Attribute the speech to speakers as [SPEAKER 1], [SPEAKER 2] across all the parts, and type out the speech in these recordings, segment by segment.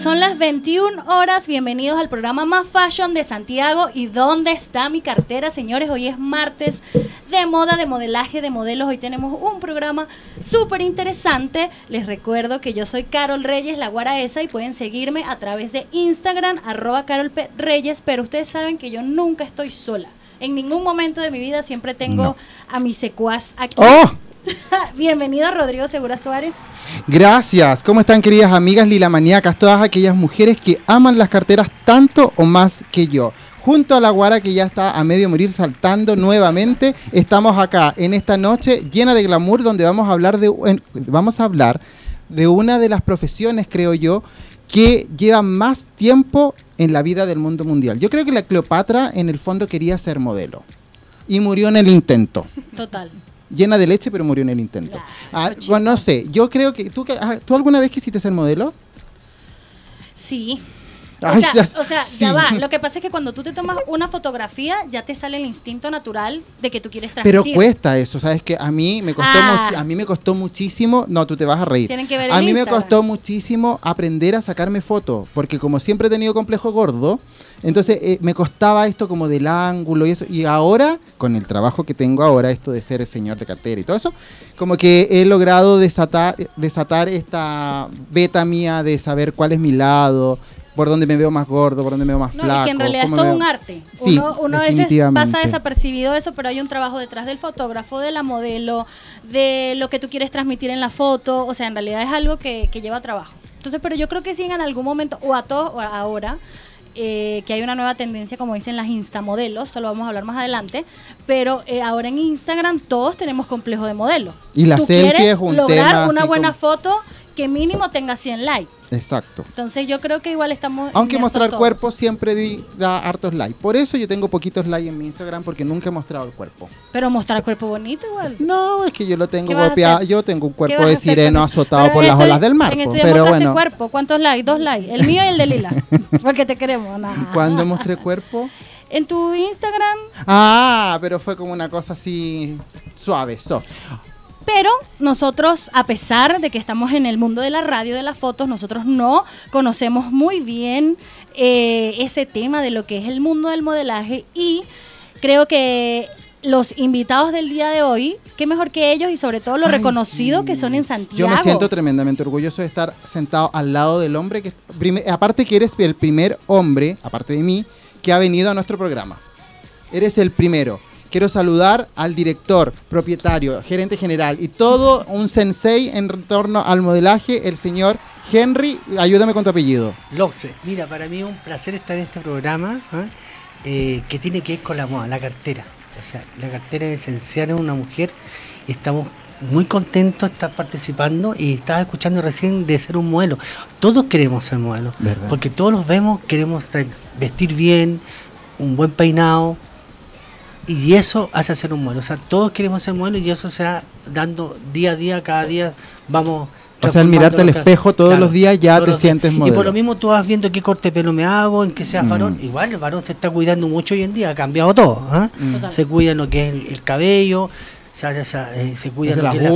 [SPEAKER 1] Son las 21 horas, bienvenidos al programa Más Fashion de Santiago. ¿Y dónde está mi cartera, señores? Hoy es martes de moda, de modelaje, de modelos. Hoy tenemos un programa súper interesante. Les recuerdo que yo soy Carol Reyes, la guaraesa, y pueden seguirme a través de Instagram, arroba Carol Reyes, pero ustedes saben que yo nunca estoy sola. En ningún momento de mi vida siempre tengo a mi secuaz aquí.
[SPEAKER 2] ¡Oh!
[SPEAKER 1] Bienvenido Rodrigo Segura Suárez.
[SPEAKER 2] Gracias. ¿Cómo están queridas amigas lilamaníacas? Todas aquellas mujeres que aman las carteras tanto o más que yo. Junto a la guara que ya está a medio morir saltando nuevamente, estamos acá en esta noche llena de glamour donde vamos a hablar de vamos a hablar de una de las profesiones, creo yo, que lleva más tiempo en la vida del mundo mundial. Yo creo que la Cleopatra en el fondo quería ser modelo y murió en el intento.
[SPEAKER 1] Total
[SPEAKER 2] llena de leche, pero murió en el intento. Ah, bueno, no sé, yo creo que tú, ah, ¿tú alguna vez quisiste ser modelo?
[SPEAKER 1] Sí, o sea, ya, va. Lo que pasa es que cuando tú te tomas una fotografía, ya te sale el instinto natural de que tú quieres transmitir.
[SPEAKER 2] Pero cuesta eso, ¿sabes? Que a mí me costó, ah. a mí me costó muchísimo. No, tú te vas a reír.
[SPEAKER 1] Tienen que ver
[SPEAKER 2] a mí me costó muchísimo aprender a sacarme fotos, porque como siempre he tenido complejo gordo, entonces eh, me costaba esto como del ángulo y eso. Y ahora, con el trabajo que tengo ahora, esto de ser el señor de cartera y todo eso, como que he logrado desatar, desatar esta beta mía de saber cuál es mi lado, por dónde me veo más gordo, por dónde me veo más flaco. Es
[SPEAKER 1] que en realidad es todo un arte.
[SPEAKER 2] Sí,
[SPEAKER 1] uno, uno a veces pasa desapercibido eso, pero hay un trabajo detrás del fotógrafo, de la modelo, de lo que tú quieres transmitir en la foto. O sea, en realidad es algo que, lleva trabajo. Entonces, pero yo creo que sí en algún momento, o a todos, o ahora, eh, que hay una nueva tendencia, como dicen las instamodelos, solo vamos a hablar más adelante, pero eh, ahora en Instagram todos tenemos complejo de modelo.
[SPEAKER 2] Y la selfie es un
[SPEAKER 1] lograr una buena foto que mínimo tenga 100 likes.
[SPEAKER 2] Exacto.
[SPEAKER 1] Entonces yo creo que igual estamos...
[SPEAKER 2] Aunque mostrar cuerpo siempre da hartos likes. Por eso yo tengo poquitos likes en mi Instagram porque nunca he mostrado el cuerpo.
[SPEAKER 1] Pero mostrar cuerpo bonito igual.
[SPEAKER 2] No, es que yo lo tengo golpeado. Yo tengo un cuerpo de sireno azotado por las olas del mar. En este pero bueno.
[SPEAKER 1] cuerpo, ¿cuántos likes? Dos likes. El mío y el de Lila. porque te queremos.
[SPEAKER 2] ¿Cuándo mostré cuerpo?
[SPEAKER 1] En tu Instagram.
[SPEAKER 2] Ah, pero fue como una cosa así suave, soft.
[SPEAKER 1] Pero nosotros, a pesar de que estamos en el mundo de la radio, de las fotos, nosotros no conocemos muy bien eh, ese tema de lo que es el mundo del modelaje y creo que los invitados del día de hoy, qué mejor que ellos y sobre todo lo reconocido que son en Santiago.
[SPEAKER 2] Yo me siento tremendamente orgulloso de estar sentado al lado del hombre que, aparte que eres el primer hombre, aparte de mí, que ha venido a nuestro programa. Eres el primero. Quiero saludar al director, propietario, gerente general y todo un sensei en torno al modelaje, el señor Henry. Ayúdame con tu apellido.
[SPEAKER 3] Loxe. Mira, para mí es un placer estar en este programa ¿ah? eh, que tiene que ver con la moda, la cartera. O sea, la cartera es esencial en una mujer. Estamos muy contentos de estar participando y estaba escuchando recién de ser un modelo. Todos queremos ser modelos, porque todos los vemos, queremos vestir bien, un buen peinado, y eso hace ser un modelo. O sea, todos queremos ser modelos y eso se va dando día a día, cada día vamos.
[SPEAKER 2] O sea, al mirarte al espejo todos los días ya te sientes modelo.
[SPEAKER 3] Y por lo mismo tú vas viendo qué corte de pelo me hago, en que sea mm. varón. Igual el varón se está cuidando mucho hoy en día, ha cambiado todo. ¿ah? Mm. Se cuida lo que es el, cabello, se, eh, se cuida lo que es la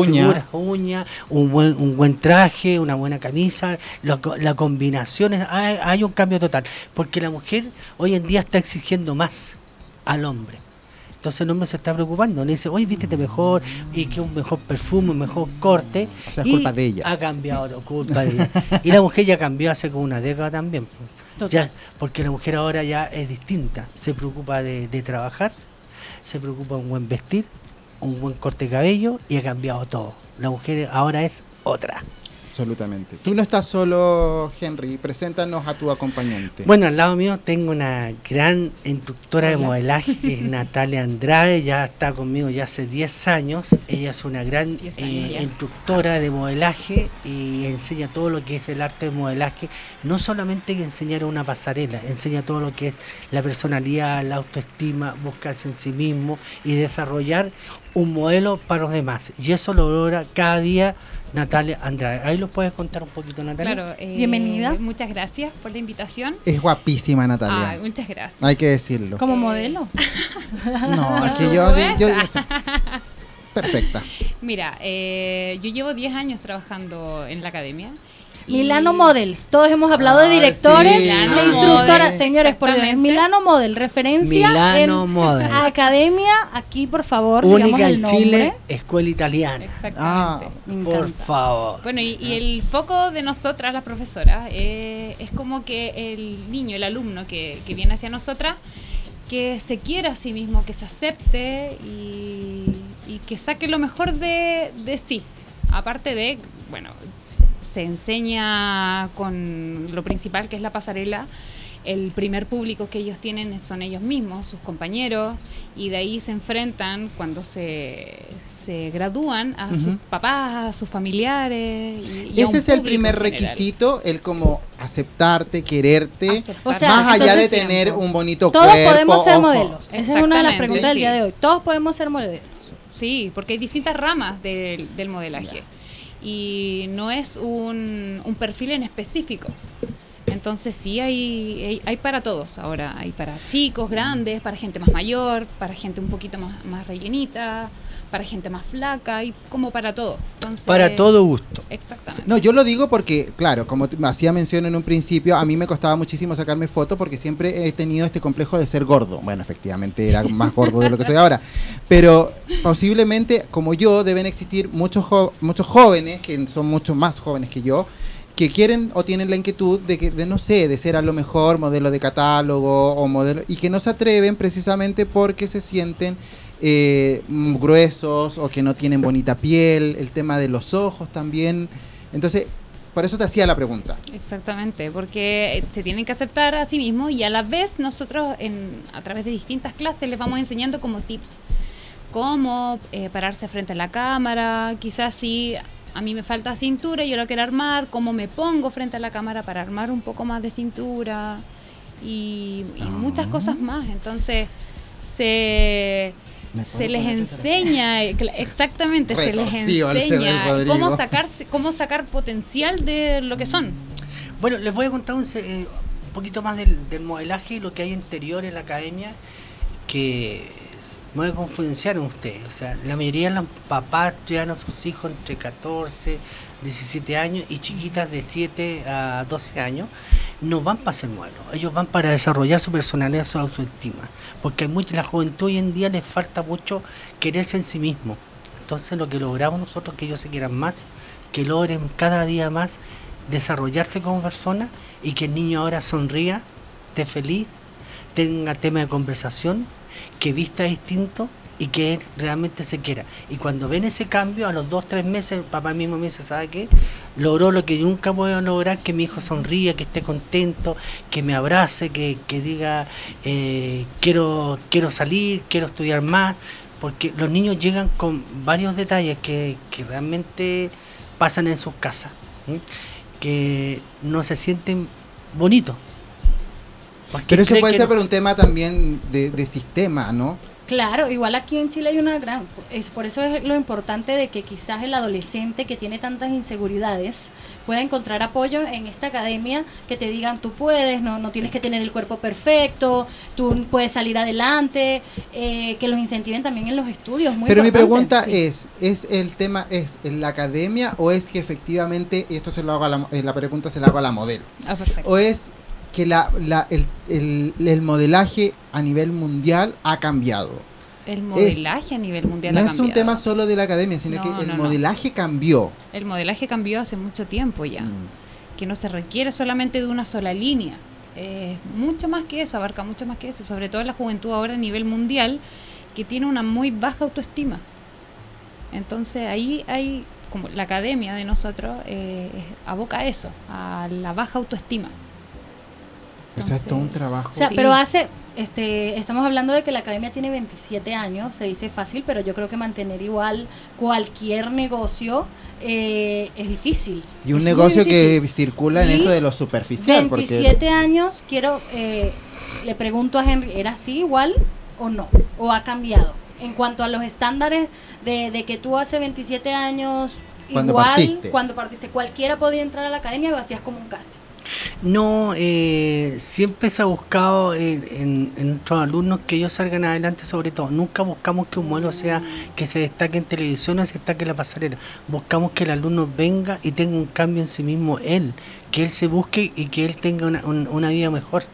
[SPEAKER 3] uña, un buen, un buen traje, una buena camisa, la combinación, hay, hay un cambio total. Porque la mujer hoy en día está exigiendo más al hombre. Entonces el hombre se está preocupando, le dice, oye, vístete mejor y que un mejor perfume, un mejor corte.
[SPEAKER 2] O sea, es culpa de ella.
[SPEAKER 3] Ha cambiado, culpa de ella. y la mujer ya cambió hace como una década también. Ya, porque la mujer ahora ya es distinta, se preocupa de, de trabajar, se preocupa de un buen vestir, un buen corte de cabello y ha cambiado todo. La mujer ahora es otra.
[SPEAKER 2] Absolutamente. Tú no estás solo, Henry. Preséntanos a tu acompañante.
[SPEAKER 3] Bueno, al lado mío tengo una gran instructora de modelaje, que es Natalia Andrade. Ya está conmigo ya hace 10 años. Ella es una gran eh, instructora de modelaje y enseña todo lo que es el arte de modelaje. No solamente enseñar una pasarela, enseña todo lo que es la personalidad, la autoestima, buscarse en sí mismo y desarrollar un modelo para los demás. Y eso lo logra cada día Natalia Andrade. Ahí lo puedes contar un poquito, Natalia.
[SPEAKER 4] Claro, eh, bienvenida. Muchas gracias por la invitación.
[SPEAKER 2] Es guapísima, Natalia.
[SPEAKER 4] muchas gracias.
[SPEAKER 2] Hay que decirlo.
[SPEAKER 1] ¿Como modelo?
[SPEAKER 2] no, es que yo, yo, Perfecta.
[SPEAKER 4] Mira, eh, yo llevo 10 años trabajando en la academia.
[SPEAKER 1] Milano Models. Todos hemos hablado de directores, de instructoras. Señores, por Dios, Milano Model, referencia
[SPEAKER 3] Milano Model.
[SPEAKER 1] Academia, aquí por favor,
[SPEAKER 3] Única en Chile, escuela italiana.
[SPEAKER 4] Exactamente. Ah,
[SPEAKER 3] por favor.
[SPEAKER 4] Bueno, y, el foco de nosotras, las profesoras, eh, es como que el niño, el alumno que, que viene hacia nosotras, que se quiera a sí mismo, que se acepte y, que saque lo mejor de, de sí. Aparte de, bueno, se enseña con lo principal que es la pasarela. El primer público que ellos tienen son ellos mismos, sus compañeros, y de ahí se enfrentan cuando se, se gradúan a sus papás, a sus familiares.
[SPEAKER 2] Y, Ese es el primer requisito, el como aceptarte, quererte, más allá de tener un bonito
[SPEAKER 1] todos cuerpo. Todos podemos ser modelos. Esa es una de las preguntas del día de hoy. Todos podemos ser modelos.
[SPEAKER 4] Sí, porque hay distintas ramas del, del modelaje y no es un, un perfil en específico. Entonces sí hay, hay, para todos ahora, hay para chicos, grandes, para gente más mayor, para gente un poquito más, más rellenita, para gente más flaca y como para todo.
[SPEAKER 3] para todo gusto.
[SPEAKER 4] Exactamente.
[SPEAKER 2] No, yo lo digo porque, claro, como hacía mención en un principio, a mí me costaba muchísimo sacarme fotos porque siempre he tenido este complejo de ser gordo. Bueno, efectivamente era más gordo de lo que soy ahora. Pero posiblemente, como yo, deben existir muchos, muchos jóvenes, que son mucho más jóvenes que yo, que quieren o tienen la inquietud de que de no sé de ser a lo mejor modelo de catálogo o modelo y que no se atreven precisamente porque se sienten eh, gruesos o que no tienen bonita piel, el tema de los ojos también. Entonces, por eso te hacía la pregunta.
[SPEAKER 4] Exactamente, porque se tienen que aceptar a sí mismos y a la vez nosotros en, a través de distintas clases les vamos enseñando como tips. Cómo eh, pararse frente a la cámara, quizás si a mí me falta cintura y yo lo quiero armar, cómo me pongo frente a la cámara para armar un poco más de cintura y, y muchas cosas más. Entonces, se se les enseña, exactamente, se les enseña cómo sacar, cómo sacar potencial de lo que son.
[SPEAKER 3] Bueno, les voy a contar un, eh, poquito más del, modelaje y lo que hay interior en la academia que me voy a confidenciar en ustedes. O sea, la mayoría de los papás estudian a sus hijos entre 14, 17 años y chiquitas de 7 a 12 años no van para ser modelos, ellos van para desarrollar su personalidad, su autoestima, porque hay la juventud hoy en día les falta mucho quererse en sí mismo. Entonces lo que logramos nosotros que ellos se quieran más, que logren cada día más desarrollarse como persona y que el niño ahora sonría, esté feliz, tenga tema de conversación, que vista distinto y que él realmente se quiera. Y cuando ven ese cambio, a los dos, tres meses, el papá mismo me dice, ¿sabe qué? Logró lo que nunca puedo lograr, que mi hijo sonríe, que esté contento, que me abrace, que, diga, eh, quiero, quiero salir, quiero estudiar más, porque los niños llegan con varios detalles que, realmente pasan en sus casas, que no se sienten bonitos.
[SPEAKER 2] Pero eso puede ser por un tema también de, de sistema, ¿no?
[SPEAKER 1] Claro, igual aquí en Chile hay una gran, es por eso es lo importante de que quizás el adolescente que tiene tantas inseguridades pueda encontrar apoyo en esta academia que te digan tú puedes, no, no tienes que tener el cuerpo perfecto, tú puedes salir adelante, eh, que los incentiven también en los estudios.
[SPEAKER 2] Pero mi pregunta es, ¿es el tema es en la academia o es que efectivamente esto se lo hago a la, eh, la pregunta se la hago a la modelo?
[SPEAKER 1] Ah, perfecto.
[SPEAKER 2] O es que la, la, el, el, modelaje a nivel mundial ha cambiado.
[SPEAKER 4] El modelaje a nivel mundial
[SPEAKER 2] no
[SPEAKER 4] ha
[SPEAKER 2] cambiado. No es un tema solo de la academia, sino que el modelaje cambió.
[SPEAKER 4] El modelaje cambió hace mucho tiempo ya. Mm. Que no se requiere solamente de una sola línea. mucho más que eso, abarca mucho más que eso. Sobre todo la juventud ahora a nivel mundial, que tiene una muy baja autoestima. Entonces ahí hay, como la academia de nosotros, eh, aboca a eso, a la baja autoestima
[SPEAKER 2] o sea, es todo un trabajo.
[SPEAKER 1] O sea, pero hace, este, estamos hablando de que la academia tiene 27 años, se dice fácil, pero yo creo que mantener igual cualquier negocio eh, es difícil.
[SPEAKER 2] Y un negocio que circula en esto de lo superficial.
[SPEAKER 1] 27 años, quiero, eh, le pregunto a Henry, ¿era así igual o no? ¿O ha cambiado? En cuanto a los estándares de, de que tú hace 27 años,
[SPEAKER 2] cuando
[SPEAKER 1] igual,
[SPEAKER 2] partiste.
[SPEAKER 1] cuando partiste, cualquiera podía entrar a la academia y lo hacías como un casting.
[SPEAKER 3] No, eh, siempre se ha buscado en, en, nuestros alumnos que ellos salgan adelante sobre todo. Nunca buscamos que un modelo sea que se destaque en televisión o se destaque en la pasarela. Buscamos que el alumno venga y tenga un cambio en sí mismo él, que él se busque y que él tenga una, vida mejor,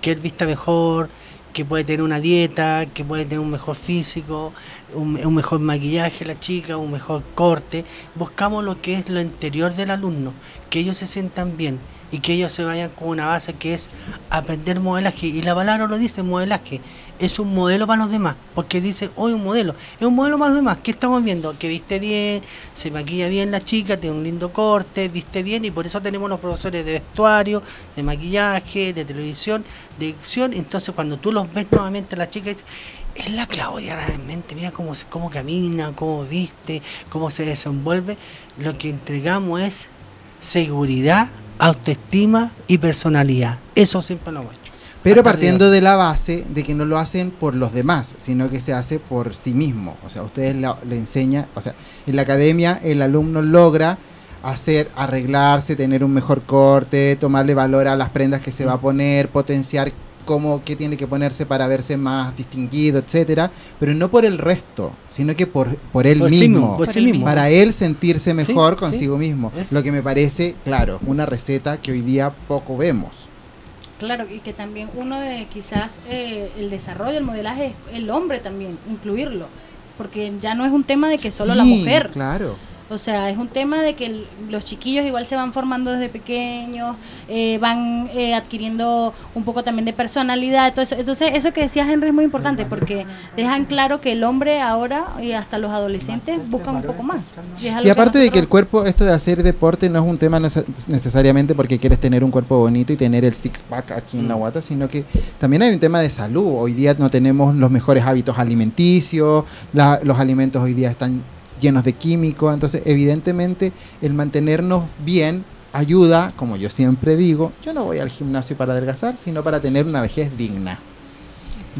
[SPEAKER 3] que él vista mejor, que puede tener una dieta, que puede tener un mejor físico, un, mejor maquillaje la chica, un mejor corte. Buscamos lo que es lo interior del alumno, que ellos se sientan bien y que ellos se vayan con una base que es aprender modelaje. Y la palabra lo dice, modelaje. Es un modelo para los demás, porque dice, hoy un modelo, es un modelo para los demás. ¿Qué estamos viendo? Que viste bien, se maquilla bien la chica, tiene un lindo corte, viste bien, y por eso tenemos los profesores de vestuario, de maquillaje, de televisión, de dicción. Entonces, cuando tú los ves nuevamente, la chica dice, es la Claudia realmente, mira cómo, cómo camina, cómo viste, cómo se desenvuelve. Lo que entregamos es seguridad autoestima y personalidad. Eso siempre lo hemos hecho.
[SPEAKER 2] Pero partiendo de la base de que no lo hacen por los demás, sino que se hace por sí mismo. O sea, ustedes le enseñan, o sea, en la academia el alumno logra hacer, arreglarse, tener un mejor corte, tomarle valor a las prendas que se va a poner, potenciar cómo qué tiene que ponerse para verse más distinguido, etcétera, pero no por el resto, sino que por, por él mismo, para él sentirse mejor consigo mismo, lo que me parece, claro, una receta que hoy día poco vemos.
[SPEAKER 1] Claro, y que también uno de quizás eh, el desarrollo, el modelaje es el hombre también, incluirlo, porque ya no es un tema de que solo la mujer.
[SPEAKER 2] Claro
[SPEAKER 1] o sea, es un tema de que los chiquillos igual se van formando desde pequeños, eh, van eh, adquiriendo un poco también de personalidad. Entonces, entonces, eso que decías, Henry, es muy importante porque dejan claro que el hombre ahora y hasta los adolescentes buscan un poco más.
[SPEAKER 2] Y, aparte de que el cuerpo, esto de hacer deporte no es un tema necesariamente porque quieres tener un cuerpo bonito y tener el six-pack aquí en la guata, sino que también hay un tema de salud. Hoy día no tenemos los mejores hábitos alimenticios, los alimentos hoy día están llenos de químicos. Entonces, evidentemente, el mantenernos bien ayuda, como yo siempre digo, yo no voy al gimnasio para adelgazar, sino para tener una vejez digna.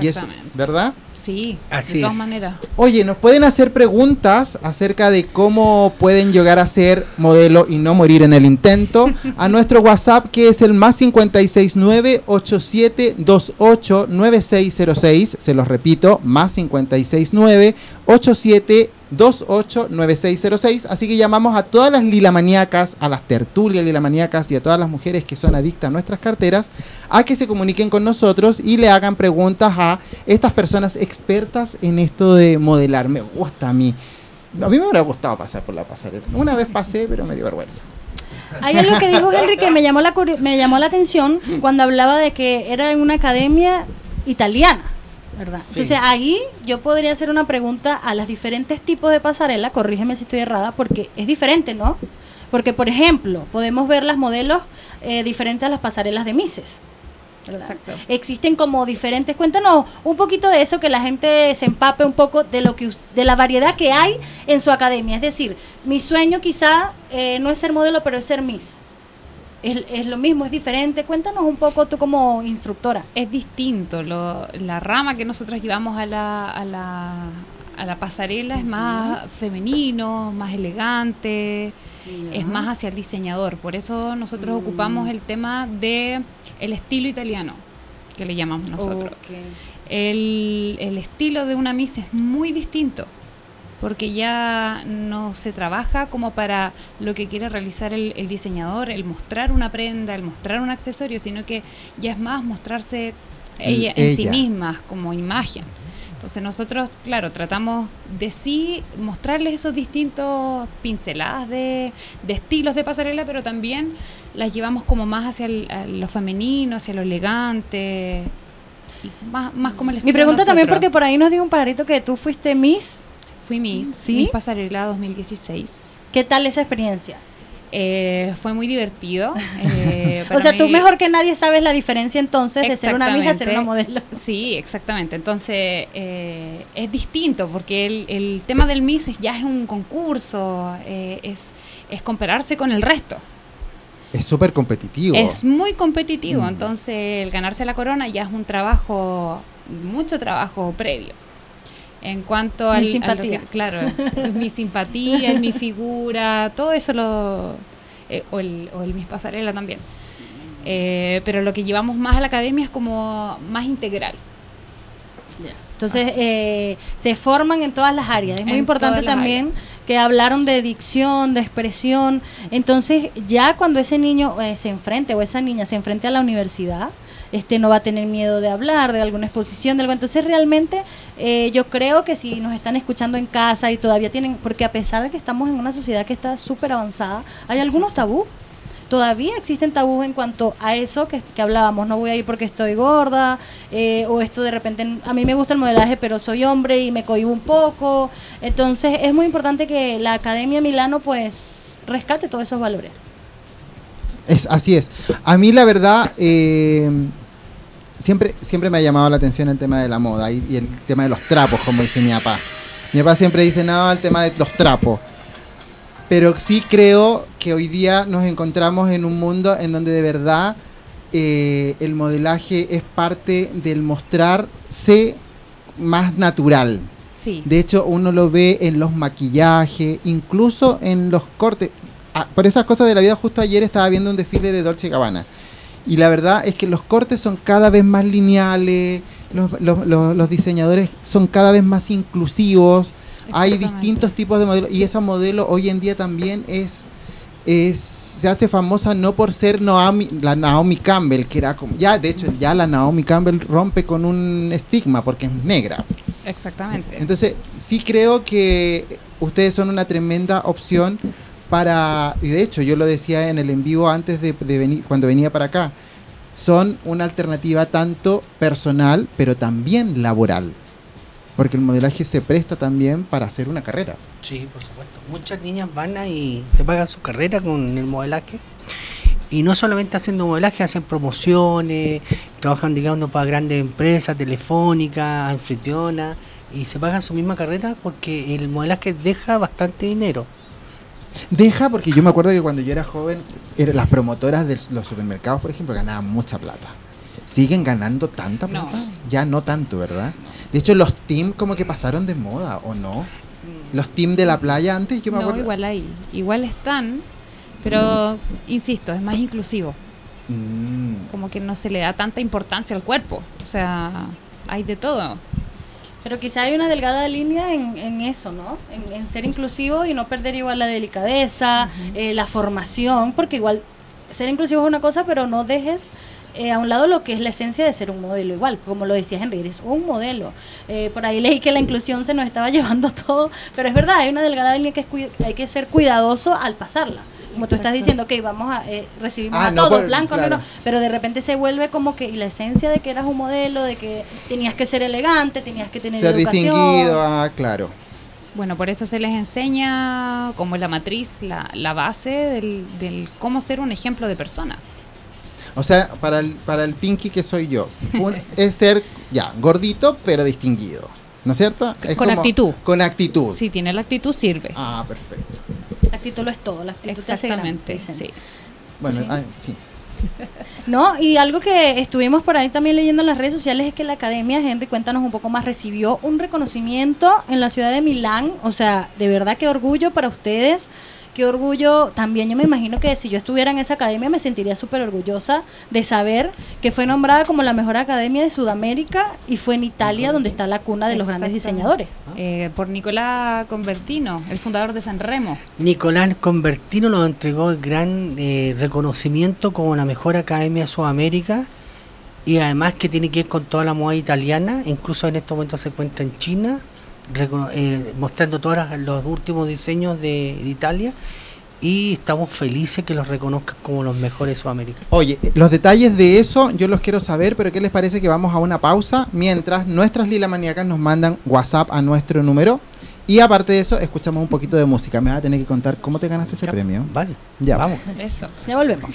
[SPEAKER 2] Y eso, ¿verdad?
[SPEAKER 4] Sí, de todas maneras.
[SPEAKER 2] Oye, nos pueden hacer preguntas acerca de cómo pueden llegar a ser modelo y no morir en el intento a nuestro WhatsApp que es el más 569 8728 9606. Se los repito, más 569 87 289606. Así que llamamos a todas las lilamaníacas, a las tertulias lilamaníacas y a todas las mujeres que son adictas a nuestras carteras a que se comuniquen con nosotros y le hagan preguntas a estas personas expertas en esto de modelar. Me gusta a mí. A mí me hubiera gustado pasar por la pasarela. Una vez pasé, pero me dio vergüenza.
[SPEAKER 1] Hay algo que dijo Henry que me llamó la, me llamó la atención cuando hablaba de que era en una academia italiana. ¿Verdad? Entonces ahí yo podría hacer una pregunta a los diferentes tipos de pasarela, corrígeme si estoy errada, porque es diferente, ¿no? Porque, por ejemplo, podemos ver las modelos eh, diferentes a las pasarelas de Mises. Exacto. Existen como diferentes. Cuéntanos un poquito de eso, que la gente se empape un poco de lo que de la variedad que hay en su academia. Es decir, mi sueño quizá eh, no es ser modelo, pero es ser Miss es, lo mismo, es diferente. Cuéntanos un poco tú como instructora.
[SPEAKER 4] Es distinto. la rama que nosotros llevamos a la, a la, a la pasarela es más femenino, más elegante, es más hacia el diseñador. Por eso nosotros mm. ocupamos el tema de el estilo italiano, que le llamamos nosotros. El, el estilo de una misa es muy distinto porque ya no se trabaja como para lo que quiere realizar el, diseñador, el mostrar una prenda, el mostrar un accesorio, sino que ya es más mostrarse ella, en sí misma como imagen. Entonces nosotros, claro, tratamos de sí mostrarles esos distintos pinceladas de, estilos de pasarela, pero también las llevamos como más hacia lo femenino, hacia lo elegante, más, más como el
[SPEAKER 1] Mi pregunta también porque por ahí nos dio un pajarito que tú fuiste Miss
[SPEAKER 4] Fui Miss, ¿Sí? Pasarela 2016.
[SPEAKER 1] ¿Qué tal esa experiencia?
[SPEAKER 4] Eh, fue muy divertido.
[SPEAKER 1] Eh, o sea, tú mejor que nadie sabes la diferencia entonces de ser una Miss a ser una modelo.
[SPEAKER 4] Sí, exactamente. Entonces eh, es distinto porque el, tema del Miss ya es un concurso, es, es compararse con el resto.
[SPEAKER 2] Es súper competitivo.
[SPEAKER 4] Es muy competitivo, mm. entonces el ganarse la corona ya es un trabajo, mucho trabajo previo. En cuanto
[SPEAKER 1] mi simpatía.
[SPEAKER 4] claro, mi simpatía, mi figura, todo eso lo... Eh, o, el, o el Miss Pasarela también. Eh, pero lo que llevamos más a la academia es como más integral.
[SPEAKER 1] Entonces, eh, se forman en todas las áreas. Es muy
[SPEAKER 4] En
[SPEAKER 1] importante también que hablaron de dicción, de expresión. Entonces, ya cuando ese niño eh, se enfrente o esa niña se enfrente a la universidad, este no va a tener miedo de hablar, de alguna exposición, de algo. Entonces, realmente, eh, yo creo que si nos están escuchando en casa y todavía tienen, porque a pesar de que estamos en una sociedad que está súper avanzada, hay algunos tabú todavía existen tabús en cuanto a eso que, que hablábamos, no voy a ir porque estoy gorda, eh, o esto de repente, a mí me gusta el modelaje, pero soy hombre y me cohibo un poco. Entonces es muy importante que la Academia Milano pues rescate todos esos valores.
[SPEAKER 2] Es, así es. A mí la verdad, eh, siempre, siempre me ha llamado la atención el tema de la moda y, y el tema de los trapos, como dice mi papá. Mi papá siempre dice, no, el tema de los trapos. Pero sí creo que hoy día nos encontramos en un mundo en donde de verdad eh, el modelaje es parte del mostrarse más natural.
[SPEAKER 4] Sí.
[SPEAKER 2] De hecho, uno lo ve en los maquillajes, incluso en los cortes. Ah, por esas cosas de la vida, justo ayer estaba viendo un desfile de Dolce Gabbana. Y la verdad es que los cortes son cada vez más lineales, los, los- los- los diseñadores son cada vez más inclusivos. Hay distintos tipos de modelos. Y esa modelo hoy en día también es, es se hace famosa no por ser Naomi, la Naomi Campbell, que era como. Ya, de hecho, ya la Naomi Campbell rompe con un estigma porque es negra.
[SPEAKER 4] Exactamente.
[SPEAKER 2] Entonces, sí creo que ustedes son una tremenda opción para, y de hecho yo lo decía en el en vivo antes de, de venir, cuando venía para acá, son una alternativa tanto personal, pero también laboral. Porque el modelaje se presta también para hacer una carrera.
[SPEAKER 3] Sí, por supuesto. Muchas niñas van y se pagan su carrera con el modelaje. Y no solamente haciendo modelaje, hacen promociones, trabajan, digamos, para grandes empresas, telefónicas, anfitrionas, y se pagan su misma carrera porque el modelaje deja bastante dinero.
[SPEAKER 2] Deja, porque yo me acuerdo que cuando yo era joven, era- las promotoras de los supermercados, por ejemplo, ganaban mucha plata. ¿Siguen ganando tanta
[SPEAKER 4] No.
[SPEAKER 2] plata? Ya no tanto, ¿verdad? De hecho, los teams como que pasaron de moda, ¿o no? Los teams de la playa antes, yo me
[SPEAKER 4] no,
[SPEAKER 2] acuerdo.
[SPEAKER 4] igual hay. Igual están, pero insisto, es más inclusivo.
[SPEAKER 2] Mm.
[SPEAKER 4] Como que no se le da tanta importancia al cuerpo. O sea, hay de todo.
[SPEAKER 1] Pero quizá hay una delgada línea en, en eso, ¿no? En, en ser inclusivo y no perder igual la delicadeza, eh, la formación, porque igual ser inclusivo es una cosa, pero no dejes eh, a un lado lo que es la esencia de ser un modelo igual, como lo decía Henry, eres un modelo. Eh, por ahí leí que la inclusión se nos estaba llevando todo, pero es verdad, hay una delgada línea que es hay que ser cuidadoso al pasarla. Como tú estás diciendo, ok, vamos a eh, recibimos
[SPEAKER 2] Ah,
[SPEAKER 1] a
[SPEAKER 2] no
[SPEAKER 1] todos,
[SPEAKER 2] por-
[SPEAKER 1] blanco,
[SPEAKER 2] claro.
[SPEAKER 1] negro, pero de repente se vuelve como que y la esencia de que eras un modelo, de que tenías que ser elegante, tenías que tener
[SPEAKER 2] Ser
[SPEAKER 1] educación.
[SPEAKER 2] distinguido, ah, claro.
[SPEAKER 4] Bueno, por eso se les enseña como la matriz, la, la base del, del cómo ser un ejemplo de persona.
[SPEAKER 2] O sea, para el, para el pinky que soy yo, un- es ser, ya, gordito, pero distinguido. ¿No es cierto? Es
[SPEAKER 4] Con actitud.
[SPEAKER 2] Con actitud.
[SPEAKER 4] Si tiene la actitud, sirve.
[SPEAKER 2] Ah, perfecto.
[SPEAKER 1] La actitud lo es todo, la actitud te hace grande,
[SPEAKER 4] Exactamente, sí.
[SPEAKER 2] Bueno,
[SPEAKER 1] Sí.
[SPEAKER 2] ah, sí.
[SPEAKER 1] No, y algo que estuvimos por ahí también leyendo en las redes sociales es que la Academia, Henry, cuéntanos un poco más, recibió un reconocimiento en la ciudad de Milán. O sea, de verdad qué orgullo para ustedes. Qué orgullo. También yo me imagino que si yo estuviera en esa academia me sentiría súper orgullosa de saber que fue nombrada como la mejor academia de Sudamérica y fue en Italia donde está la cuna de los grandes diseñadores.
[SPEAKER 4] Eh, por Nicolás Convertino, el fundador de San Remo.
[SPEAKER 3] Nicolás Convertino nos entregó el gran eh, reconocimiento como la mejor academia de Sudamérica y además que tiene que ver con toda la moda italiana, incluso en estos momentos se encuentra en China, eh, mostrando todos los últimos diseños de, de Italia y estamos felices que los reconozcan como los mejores de Sudamérica.
[SPEAKER 2] Oye, los detalles de eso yo los quiero saber, pero ¿qué les parece que vamos a una pausa mientras nuestras Lila Maníacas nos mandan WhatsApp a nuestro número? Y aparte de eso, escuchamos un poquito de música. Me vas a tener que contar cómo te ganaste ese premio.
[SPEAKER 3] Vale,
[SPEAKER 2] Ya.
[SPEAKER 3] vamos.
[SPEAKER 4] Eso.
[SPEAKER 1] Ya volvemos.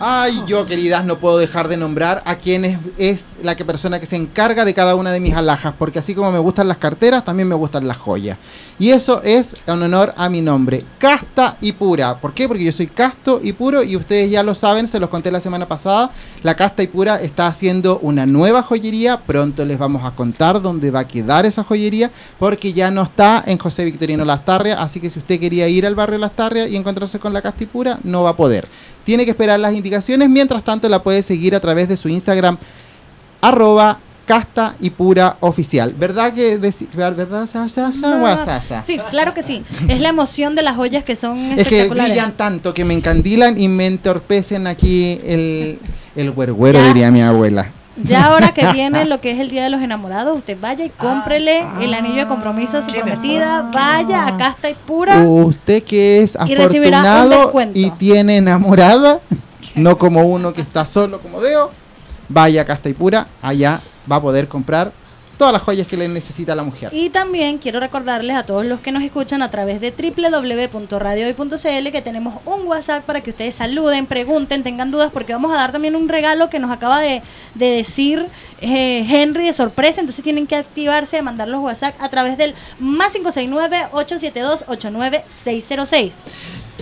[SPEAKER 2] Ay, yo queridas no puedo dejar de nombrar a quien es, la que persona que se encarga de cada una de mis alhajas, porque así como me gustan las carteras, también me gustan las joyas. Y eso es en honor a mi nombre, casta y pura. ¿Por qué? Porque yo soy casto y puro y ustedes ya lo saben, se los conté la semana pasada. La casta y pura está haciendo una nueva joyería. Pronto les vamos a contar dónde va a quedar esa joyería, porque ya no está en José Victorino Lastarria. Así que si usted quería ir al barrio Lastarria y encontrarse con la casta y pura, no va a poder. Tiene que esperar las indicaciones. Mientras tanto, la puede seguir a través de su Instagram, arroba casta y pura oficial. ¿Verdad que verdad Sasha, Sasha, o a Sasha?
[SPEAKER 1] Sí, claro que sí. Es la emoción de las joyas que son
[SPEAKER 2] Es que brillan tanto que me encandilan y me entorpecen aquí el el güergüero, diría mi abuela.
[SPEAKER 1] Ya ahora que viene lo que es el Día de los Enamorados, usted vaya y cómprele el anillo de compromiso a su prometida, vaya a casta y pura.
[SPEAKER 2] Usted que es afortunado y tiene enamorada, no como uno que está solo como Deo, vaya a Casta y Pura, allá va a poder comprar todas las joyas que le necesita la mujer.
[SPEAKER 1] Y también quiero recordarles a todos los que nos escuchan a través de www.radiohoy.cl que tenemos un WhatsApp para que ustedes saluden, pregunten, tengan dudas, porque vamos a dar también un regalo que nos acaba de, de decir eh, Henry de sorpresa. Entonces tienen que activarse, mandar los WhatsApp a través del más 569-872-89606.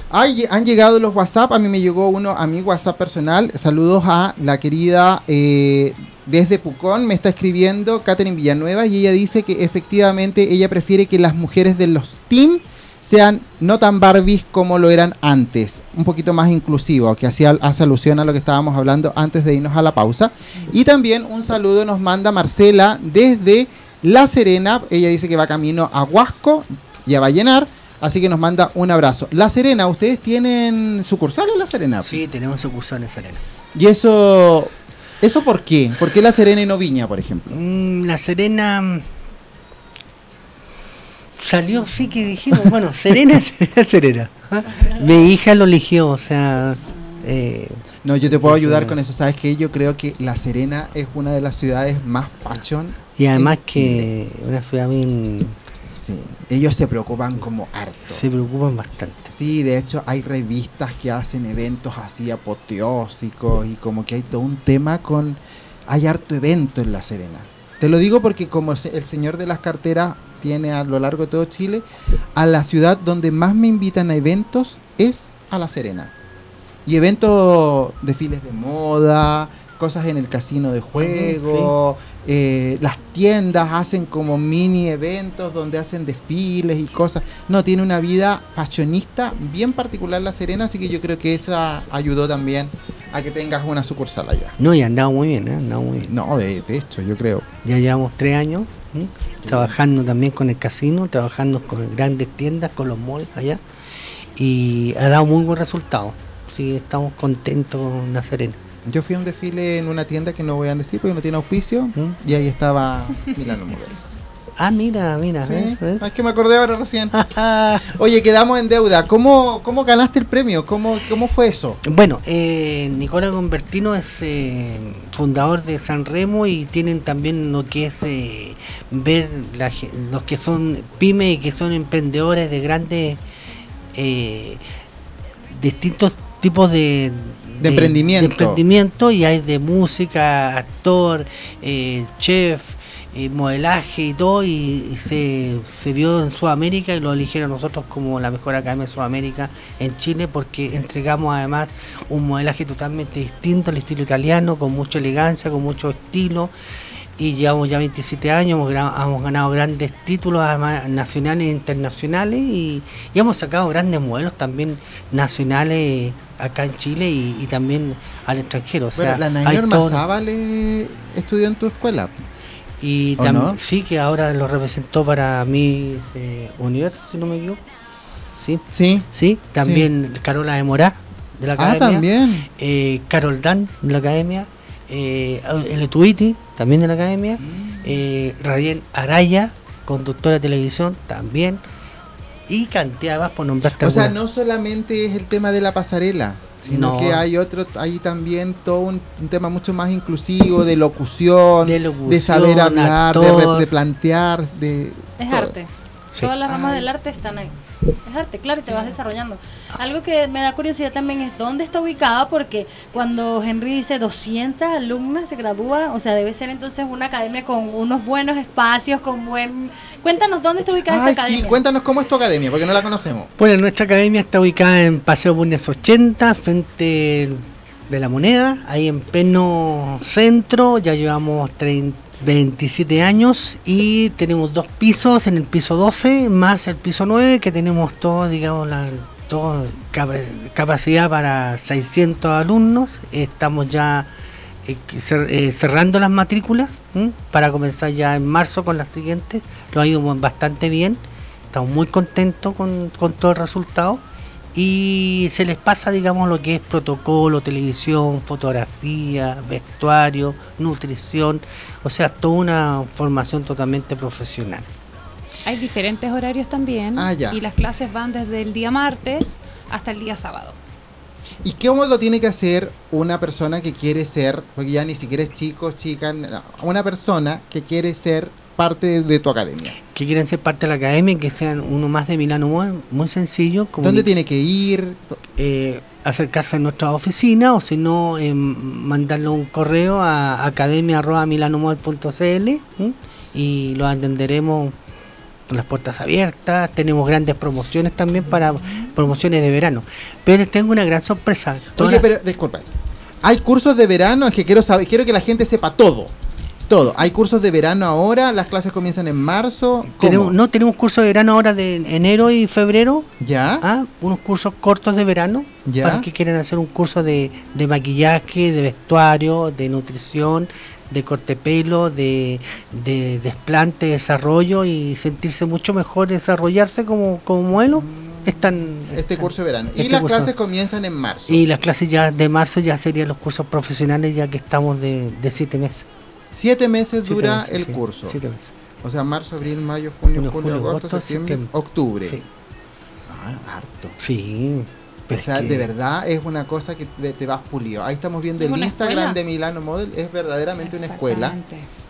[SPEAKER 2] Ay, han llegado los WhatsApp, a mí me llegó uno a mi WhatsApp personal. Saludos a la querida eh, desde Pucón, me está escribiendo Catherine Villanueva y ella dice que efectivamente ella prefiere que las mujeres de los team sean no tan Barbies como lo eran antes, un poquito más inclusivo, que hacía, hace alusión a lo que estábamos hablando antes de irnos a la pausa. Y también un saludo nos manda Marcela desde La Serena, ella dice que va camino a Huasco y a Vallenar. Así que nos manda un abrazo. La Serena, ¿ustedes tienen sucursal en La Serena?
[SPEAKER 3] Sí, tenemos sucursal en Serena.
[SPEAKER 2] Y eso, ¿eso por qué? ¿Por qué La Serena y no Viña, por ejemplo?
[SPEAKER 3] Mm, la Serena mm, salió, sí que dijimos, bueno, Serena, Serena, Serena. ¿ah? Mi hija lo eligió, o sea, eh,
[SPEAKER 2] No, yo te puedo ayudar con eso. ¿Sabes qué? Yo creo que La Serena es una de las ciudades más fashion.
[SPEAKER 3] y además
[SPEAKER 2] en Chile.
[SPEAKER 3] que una ciudad bien
[SPEAKER 2] Sí, ellos se preocupan como harto.
[SPEAKER 3] se preocupan bastante.
[SPEAKER 2] Sí, de hecho hay revistas que hacen eventos así apoteósicos y como que hay todo un tema con... Hay harto evento en La Serena. Te lo digo porque como el señor de las carteras tiene a lo largo de todo Chile, a la ciudad donde más me invitan a eventos es a La Serena. Y eventos, desfiles de moda, cosas en el casino de juego, eh, las tiendas hacen como mini eventos donde hacen desfiles y cosas. No, tiene una vida fashionista bien particular La Serena, así que yo creo que esa ayudó también a que tengas una sucursal allá.
[SPEAKER 3] No, y andamos muy bien, ¿eh? andamos muy bien.
[SPEAKER 2] No, de, de hecho, yo creo.
[SPEAKER 3] Ya llevamos tres años trabajando también con el casino, trabajando con grandes tiendas, con los malls allá, y ha dado muy buen resultado. Sí, estamos contentos con La Serena.
[SPEAKER 2] Yo fui a un desfile en una tienda que no voy a decir porque no tiene auspicio
[SPEAKER 3] ¿Mm?
[SPEAKER 2] y ahí estaba Milano Models.
[SPEAKER 3] Ah, mira, mira. ¿ves?
[SPEAKER 2] es que me acordé ahora recién. Oye, quedamos en deuda. ¿Cómo, cómo ganaste el premio? ¿Cómo, cómo fue eso?
[SPEAKER 3] Bueno, eh, Nicolás Convertino es eh, fundador de San Remo y tienen también lo que es eh, ver la los que son pymes y que son emprendedores de grandes eh, distintos tipos de,
[SPEAKER 2] De emprendimiento.
[SPEAKER 3] de emprendimiento y hay de música, actor, eh, chef, eh, modelaje y todo y, y se, se vio en Sudamérica y lo eligieron nosotros como la mejor academia de Sudamérica en Chile porque entregamos además un modelaje totalmente distinto al estilo italiano, con mucha elegancia, con mucho estilo y llevamos ya 27 años, hemos, ganado grandes títulos además nacionales e internacionales y, y hemos sacado grandes modelos también nacionales acá en Chile y, y también al extranjero. O sea,
[SPEAKER 2] bueno, la Nayor estudió en tu escuela.
[SPEAKER 3] y
[SPEAKER 2] ¿O
[SPEAKER 3] tam-
[SPEAKER 2] no?
[SPEAKER 3] sí, que ahora lo representó para mi eh, universo, si no me equivoco. Sí,
[SPEAKER 2] Sí.
[SPEAKER 3] sí. También Carola de Morá, de la
[SPEAKER 2] Ah,
[SPEAKER 3] academia.
[SPEAKER 2] también.
[SPEAKER 3] Eh, Carol Dan, de la academia. Eh, el Tuiti, también de la academia. Eh, Radien Araya, conductora de televisión, también. Y cantidad más por nombrarte
[SPEAKER 2] O sea, no solamente es el tema de la pasarela, sino
[SPEAKER 3] No.
[SPEAKER 2] que hay otro, hay también todo un, un tema mucho más inclusivo de locución,
[SPEAKER 3] De
[SPEAKER 2] saber hablar, de, plantear, de
[SPEAKER 1] Es
[SPEAKER 2] todo.
[SPEAKER 1] arte.
[SPEAKER 3] Sí.
[SPEAKER 1] Todas las ramas
[SPEAKER 2] Ay.
[SPEAKER 1] del arte están ahí. Es arte, claro, y te vas desarrollando. Algo que me da curiosidad también es dónde está ubicada, porque cuando Henry dice 200 alumnas se gradúan, o sea, debe ser entonces una academia con unos buenos espacios, con buen... Cuéntanos dónde está ubicada
[SPEAKER 2] Ay,
[SPEAKER 1] esta academia.
[SPEAKER 2] sí, cuéntanos cómo es tu academia, porque no la conocemos.
[SPEAKER 3] Bueno, nuestra academia está ubicada en Paseo Bulnes 80, frente de la Moneda, ahí en pleno centro, ya llevamos 30 27 años y tenemos dos pisos, en el piso 12 más el piso 9 que tenemos todo, digamos, la todo, capacidad para 600 alumnos. Estamos ya eh, eh, cerrando las matrículas para comenzar ya en marzo con las siguientes. Lo ha ido bastante bien, estamos muy contentos con, con todo el resultado y se les pasa, digamos, lo que es protocolo, televisión, fotografía, vestuario, nutrición, o sea, toda una formación totalmente profesional.
[SPEAKER 4] Hay diferentes horarios también ah, y las clases van desde el día martes hasta el día sábado.
[SPEAKER 2] ¿Y cómo lo tiene que hacer una persona que quiere ser, porque ya ni siquiera es chico, chica, una persona que quiere ser parte de tu academia?
[SPEAKER 3] Que quieren ser parte de la academia, que sean uno más de Milano muy, muy sencillo.
[SPEAKER 2] ¿Dónde tiene que ir?
[SPEAKER 3] Eh, acercarse a nuestra oficina o si no, eh, mandarle un correo a academia.milanomod.cl y lo atenderemos con las puertas abiertas. Tenemos grandes promociones también para promociones de verano. Pero tengo una gran sorpresa.
[SPEAKER 2] Oye, pero disculpa. Hay cursos de verano, es que quiero saber, quiero que la gente sepa todo. Todo. Hay cursos de verano ahora, las clases comienzan en marzo.
[SPEAKER 3] Tenemos, no, tenemos cursos de verano ahora de enero y febrero.
[SPEAKER 2] ¿Ya?
[SPEAKER 3] Ah, unos cursos cortos de verano. ¿Ya? Para que quieren hacer un curso de, maquillaje, de vestuario, de nutrición, de corte pelo, de, de desplante, desarrollo y sentirse mucho mejor, desarrollarse como, como modelo. Están,
[SPEAKER 2] este curso de verano. y este las clases comienzan en marzo.
[SPEAKER 3] Y las clases ya de marzo ya serían los cursos profesionales ya que estamos de, de siete meses.
[SPEAKER 2] Siete meses dura el curso.
[SPEAKER 3] Siete meses.
[SPEAKER 2] O sea, marzo, abril, mayo, junio, julio, agosto, septiembre, octubre. Sí. Ah, harto.
[SPEAKER 3] Sí.
[SPEAKER 2] o sea, de verdad es una cosa que te, vas pulido. Ahí estamos viendo el Instagram de Milano Model. Es verdaderamente una escuela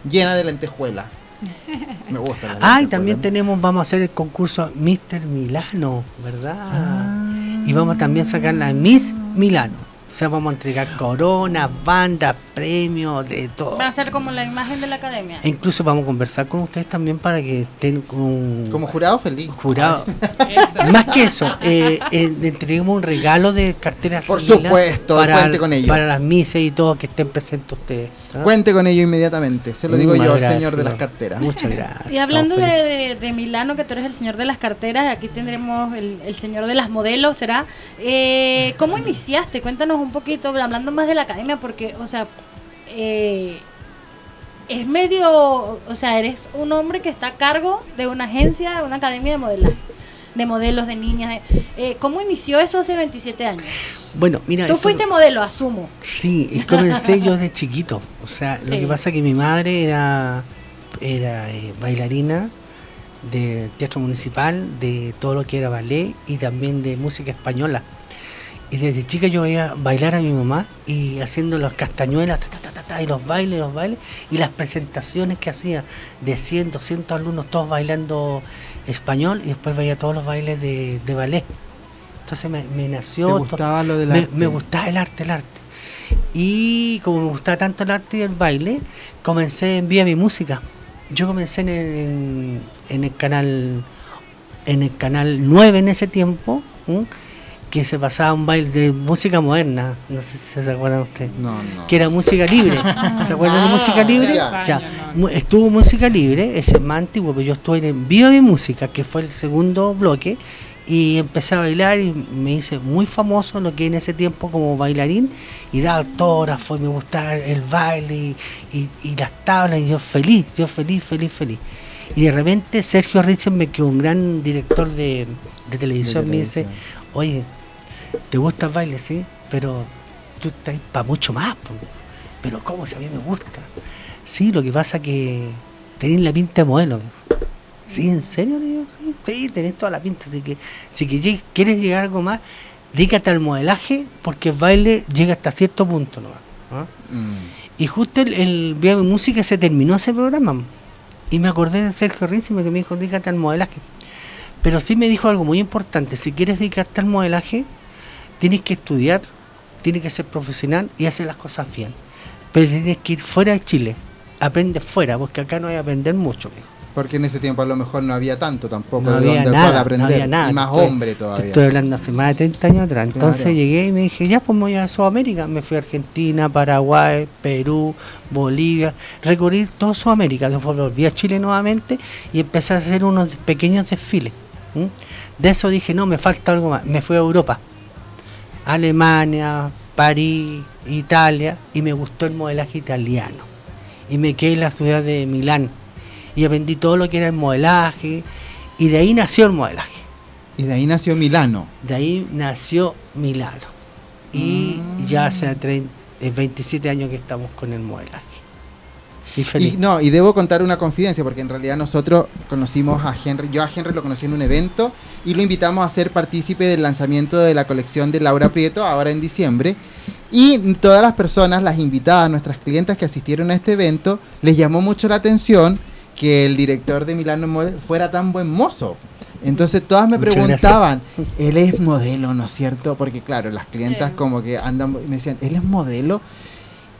[SPEAKER 2] llena de lentejuela.
[SPEAKER 3] Me gusta. La ah, y también tenemos, vamos a hacer el concurso Mister Milano, ¿verdad? Ah. Y vamos también a sacar la Miss Milano. O sea, vamos a entregar coronas, bandas, premios, de todo.
[SPEAKER 1] Va a ser como la imagen de la academia.
[SPEAKER 3] E incluso vamos a conversar con ustedes también para que estén con...
[SPEAKER 2] Como jurado feliz.
[SPEAKER 3] Jurado. Más que eso, eh, eh, le entreguemos un regalo de carteras.
[SPEAKER 2] Por supuesto, para, cuente con ello.
[SPEAKER 3] Para las misas y todo que estén presentes ustedes.
[SPEAKER 2] ¿ah? Cuente con ello inmediatamente, se lo digo yo, el señor de las carteras.
[SPEAKER 3] Muchas gracias.
[SPEAKER 1] Y hablando de, de, Milano, que tú eres el señor de las carteras, aquí tendremos el, el señor de las modelos, ¿será? Eh, ¿Cómo iniciaste? Cuéntanos un poquito, hablando más de la academia, porque, o sea, eh, es medio, o sea, eres un hombre que está a cargo de una agencia, de una academia de modelaje, de modelos de niñas. Eh, ¿Cómo inició eso hace 27 años?
[SPEAKER 3] Bueno, mira.
[SPEAKER 1] Tú fuiste modelo, asumo.
[SPEAKER 3] Sí, comencé yo de chiquito. O sea, lo que pasa es que mi madre era, era eh, bailarina de teatro municipal, de todo lo que era ballet y también de música española. Y desde chica yo veía bailar a mi mamá y haciendo las castañuelas, y los bailes, los bailes, y las presentaciones que hacía de 100, 200 alumnos, todos bailando español, y después veía todos los bailes de, ballet. Entonces me, nació.
[SPEAKER 2] ¿Te gustaba lo del
[SPEAKER 3] arte? Me, gustaba el arte, el arte. Y como me gustaba tanto el arte y el baile, comencé en Vía Mi Música. Yo comencé en, en, el canal en el canal 9 en ese tiempo que se pasaba un baile de música moderna, no sé si se acuerdan ustedes,
[SPEAKER 2] no, no.
[SPEAKER 3] que era música libre, ¿se acuerdan de música libre? Ya, estuvo música libre, ese más antiguo, pero yo estuve en Viva mi música, que fue el segundo bloque, y empecé a bailar y me hice muy famoso lo que en ese tiempo como bailarín y daba autógrafos, me gustaba el baile y, las tablas y yo feliz, yo feliz, feliz, feliz. Y de repente Sergio me que un gran director de, televisión, me dice, oye, te gusta el baile, sí, pero tú estás para mucho más. Pero ¿cómo si a mí me gusta? Sí, lo que pasa es que tenés la pinta de modelo. Sí, ¿en serio? Sí, tenés toda la pinta. Así que si quieres llegar a algo más, dígate al modelaje porque el baile llega hasta cierto punto. ¿no? ¿Ah? Mm. Y justo el, el de música se terminó ese programa. Y me acordé de Sergio Ríncime que me dijo, dígate al modelaje. Pero sí me dijo algo muy importante, si quieres dedicarte al modelaje, tienes que estudiar, tienes que ser profesional y hacer las cosas bien. Pero tienes que ir fuera de Chile, aprende fuera, porque acá no hay que aprender mucho, viejo.
[SPEAKER 2] Porque en ese tiempo a lo mejor no había tanto tampoco
[SPEAKER 3] No
[SPEAKER 2] de
[SPEAKER 3] había
[SPEAKER 2] donde
[SPEAKER 3] nada,
[SPEAKER 2] cual
[SPEAKER 3] no
[SPEAKER 2] aprender.
[SPEAKER 3] había nada.
[SPEAKER 2] Y más
[SPEAKER 3] Estoy-
[SPEAKER 2] hombre todavía.
[SPEAKER 3] Estoy hablando hace más de 30 años atrás. Entonces
[SPEAKER 2] Claro.
[SPEAKER 3] llegué y me dije, ya pues me voy a Sudamérica. Me fui a Argentina, Paraguay, Perú, Bolivia, recorrí toda Sudamérica. Después volví a Chile nuevamente y empecé a hacer unos pequeños desfiles. De eso dije, no, me falta algo más. Me fui a Europa, Alemania, París, Italia, y me gustó el modelaje italiano. Y me quedé en la ciudad de Milán. Y aprendí todo lo que era el modelaje. Y de ahí nació el modelaje.
[SPEAKER 2] Y de ahí nació Milano.
[SPEAKER 3] De ahí nació Milano. Y
[SPEAKER 2] Mm.
[SPEAKER 3] ya hace 30, eh, 27 años que estamos con el modelaje. Y feliz.
[SPEAKER 2] Y no, y debo contar una confidencia, porque en realidad nosotros conocimos a Henry, yo a Henry lo conocí en un evento y lo invitamos a ser partícipe del lanzamiento de la colección de Laura Prieto, ahora en diciembre. Y todas las personas, las invitadas, nuestras clientas que asistieron a este evento, les llamó mucho la atención que el director de Milano Model fuera tan buen mozo. Entonces todas me
[SPEAKER 3] Muchas
[SPEAKER 2] preguntaban, él es modelo, ¿no es cierto? Porque claro, las clientas
[SPEAKER 1] Sí.
[SPEAKER 2] como que andan, me decían, él es modelo.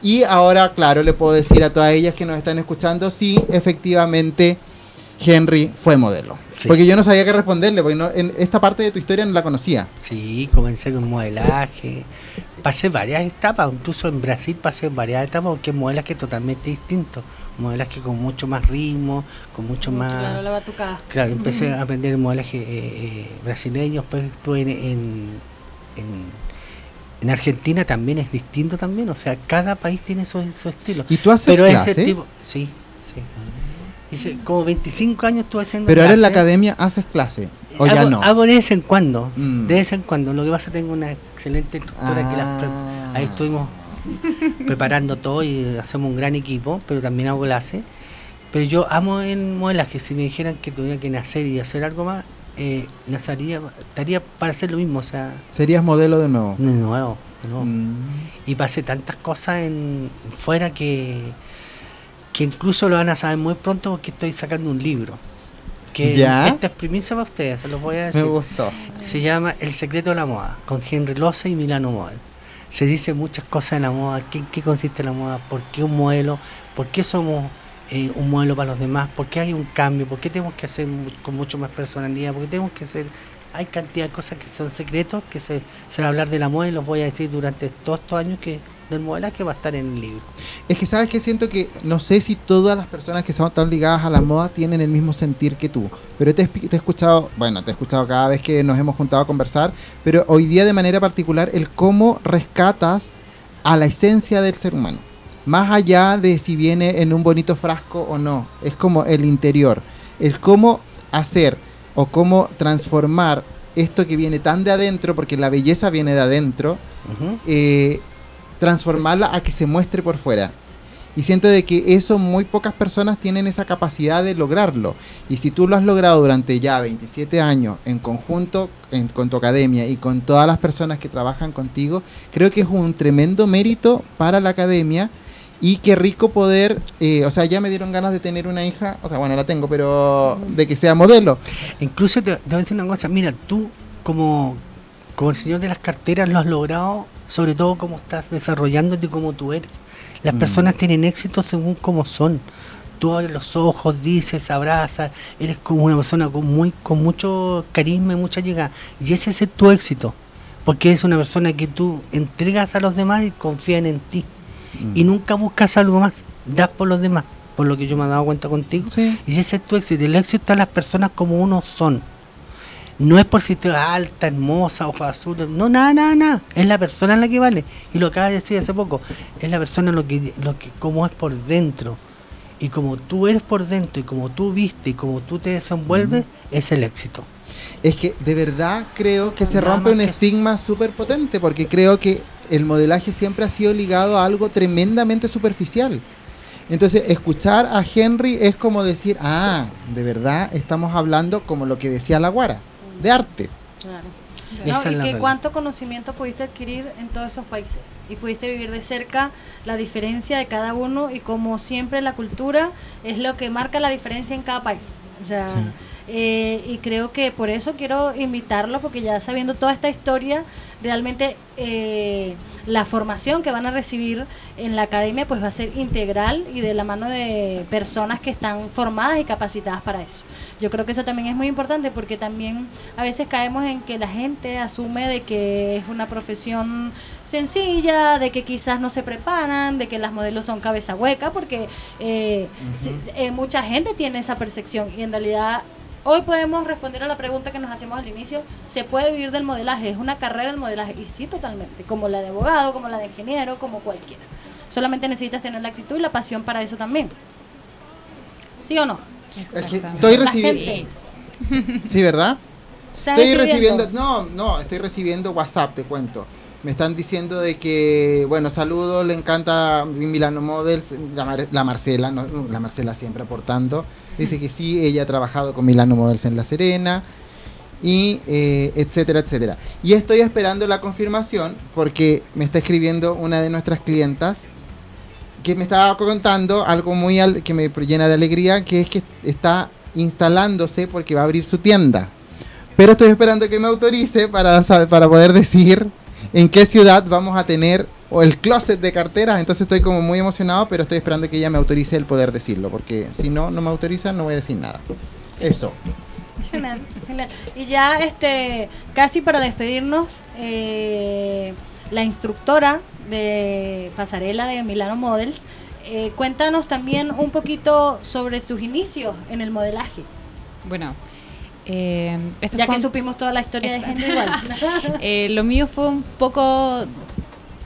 [SPEAKER 2] Y ahora, claro, le puedo decir a todas ellas que nos están escuchando, sí, efectivamente, Henry fue modelo.
[SPEAKER 3] Sí.
[SPEAKER 2] Porque yo no sabía qué responderle, porque no- en esta parte de tu historia no la conocía.
[SPEAKER 3] Sí, comencé con modelaje. Pasé varias etapas, incluso en Brasil pasé varias etapas porque es modelaje totalmente distinto. Modelaje con mucho más ritmo, con mucho más...
[SPEAKER 1] Claro, la batucada.
[SPEAKER 3] Claro, empecé a aprender el modelaje eh, eh, brasileño, después estuve en, en, en- en Argentina también es distinto también, o sea, cada país tiene su, su estilo.
[SPEAKER 2] ¿Y tú haces
[SPEAKER 3] Pero
[SPEAKER 2] clase?
[SPEAKER 3] ese tipo, sí, sí. Hice como 25 años estuve haciendo
[SPEAKER 2] Pero ahora en la academia haces clase, o ya no.
[SPEAKER 3] hago de vez en cuando,
[SPEAKER 2] Mm.
[SPEAKER 3] de vez en cuando. Lo que pasa es que tengo una excelente estructura que las
[SPEAKER 2] Ah.
[SPEAKER 3] ahí estuvimos preparando todo y hacemos un gran equipo, pero también hago clase. Pero yo amo el modelaje. Si me dijeran que tuviera que nacer y hacer algo más, eh, estaría para hacer lo mismo, o sea,
[SPEAKER 2] Serías modelo de nuevo.
[SPEAKER 3] de nuevo, de nuevo.
[SPEAKER 2] Mm.
[SPEAKER 3] Y pasé tantas cosas en fuera que, que incluso lo van a saber muy pronto porque estoy sacando un libro. Que
[SPEAKER 2] ¿Ya?
[SPEAKER 3] esta es primicia para ustedes, se los voy a
[SPEAKER 2] Me
[SPEAKER 3] decir.
[SPEAKER 2] gustó.
[SPEAKER 3] Se llama El secreto de la moda, con Henry Loza y Milano Model. Se dice muchas cosas de la moda, qué, en qué consiste la moda, por qué un modelo, por qué somos eh, un modelo para los demás, por qué hay un cambio, por qué tenemos que hacer con mucho más personalidad, por qué tenemos que hacer... Hay cantidad de cosas que son secretos, que se, se va a hablar de la moda y los voy a decir durante todos estos años que del modelaje va a estar en el libro.
[SPEAKER 2] Es que sabes que siento que no sé si todas las personas que son tan ligadas a la moda tienen el mismo sentir que tú. Pero te he escuchado, bueno, te he escuchado cada vez que nos hemos juntado a conversar, pero hoy día de manera particular el cómo rescatas a la esencia del ser humano. Más allá de si viene en un bonito frasco o no, es como el interior, el cómo hacer o cómo transformar esto que viene tan de adentro, porque la belleza viene de adentro, eh, transformarla a que se muestre por fuera. Y siento de que eso muy pocas personas tienen esa capacidad de lograrlo. Y si tú lo has logrado durante ya 27 años en conjunto en- con tu academia y con todas las personas que trabajan contigo, creo que es un tremendo mérito para la academia. Y qué rico poder, eh, o sea, ya me dieron ganas de tener una hija, o sea, bueno, la tengo, pero de que sea modelo.
[SPEAKER 3] Incluso te, te voy a decir una cosa, mira, tú como, como el señor de las carteras lo has logrado, sobre todo como estás desarrollándote como tú eres. Las
[SPEAKER 2] Mm.
[SPEAKER 3] personas tienen éxito según cómo son. Tú abres los ojos, dices, abrazas, eres como una persona con muy con mucho carisma y mucha llegada. Y ese es tu éxito. Porque es una persona que tú entregas a los demás y confían en ti.
[SPEAKER 2] Mm.
[SPEAKER 3] Y nunca buscas algo más. Das por los demás. Por lo que yo me he dado cuenta contigo.
[SPEAKER 2] Sí.
[SPEAKER 3] Y ese es tu éxito. El éxito en las personas como uno son. No es por si te alta, hermosa, ojos azules. No, nada, nada, nada. Es la persona en la que vale. Y lo acabas de decir hace poco. Es la persona lo que, lo que, como es por dentro. Y como tú eres por dentro, y como tú viste, y como tú te desenvuelves, es el éxito.
[SPEAKER 2] Es que de verdad creo que se rompe un estigma súper potente, porque creo que el modelaje siempre ha sido ligado a algo tremendamente superficial. Entonces, escuchar a Henry es como decir, ah, de verdad estamos hablando como lo que decía la Guara, de arte.
[SPEAKER 1] Claro. No, y que cuánto conocimiento pudiste adquirir en todos esos países y pudiste vivir de cerca la diferencia de cada uno y como siempre la cultura es lo que marca la diferencia en cada país. O sea,
[SPEAKER 2] Sí.
[SPEAKER 1] Eh, y creo que por eso quiero invitarlo, porque ya sabiendo toda esta historia, realmente eh, la formación que van a recibir en la academia pues va a ser integral y de la mano de personas que están formadas y capacitadas para eso. Yo creo que eso también es muy importante porque también a veces caemos en que la gente asume de que es una profesión sencilla, de que quizás no se preparan, de que las modelos son cabeza hueca, porque eh, eh, mucha gente tiene esa percepción y en realidad Hoy podemos responder a la pregunta que nos hacemos al inicio, ¿se puede vivir del modelaje? ¿Es una carrera el modelaje? Y sí, totalmente, como la de abogado, como la de ingeniero, como cualquiera. Solamente necesitas tener la actitud y la pasión para eso también. ¿Sí o no?
[SPEAKER 2] estoy recibiendo... Sí, ¿verdad? Estoy recibiendo... No, no, estoy recibiendo WhatsApp, te cuento. Me están diciendo de que, bueno, saludos, le encanta Milano Models, la, Marcela, la Marcela siempre aportando. Dice que sí, ella ha trabajado con Milano Models en La Serena, y eh, etcétera, etcétera. Y estoy esperando la confirmación porque me está escribiendo una de nuestras clientas que me estaba contando algo muy que me llena de alegría, que es que está instalándose porque va a abrir su tienda. Pero estoy esperando que me autorice para, para poder decir en qué ciudad vamos a tener el closet de carteras. Entonces estoy como muy emocionado, pero estoy esperando que ella me autorice el poder decirlo, porque si no, no me autoriza, no voy a decir nada. Eso.
[SPEAKER 1] Genial, genial. Y ya este, casi para despedirnos, eh, la instructora de pasarela de Milano Models, eh, cuéntanos también un poquito sobre tus inicios en el modelaje.
[SPEAKER 4] Bueno, eh,
[SPEAKER 1] ya que supimos toda la historia de gente igual.
[SPEAKER 4] Eh, lo mío fue un poco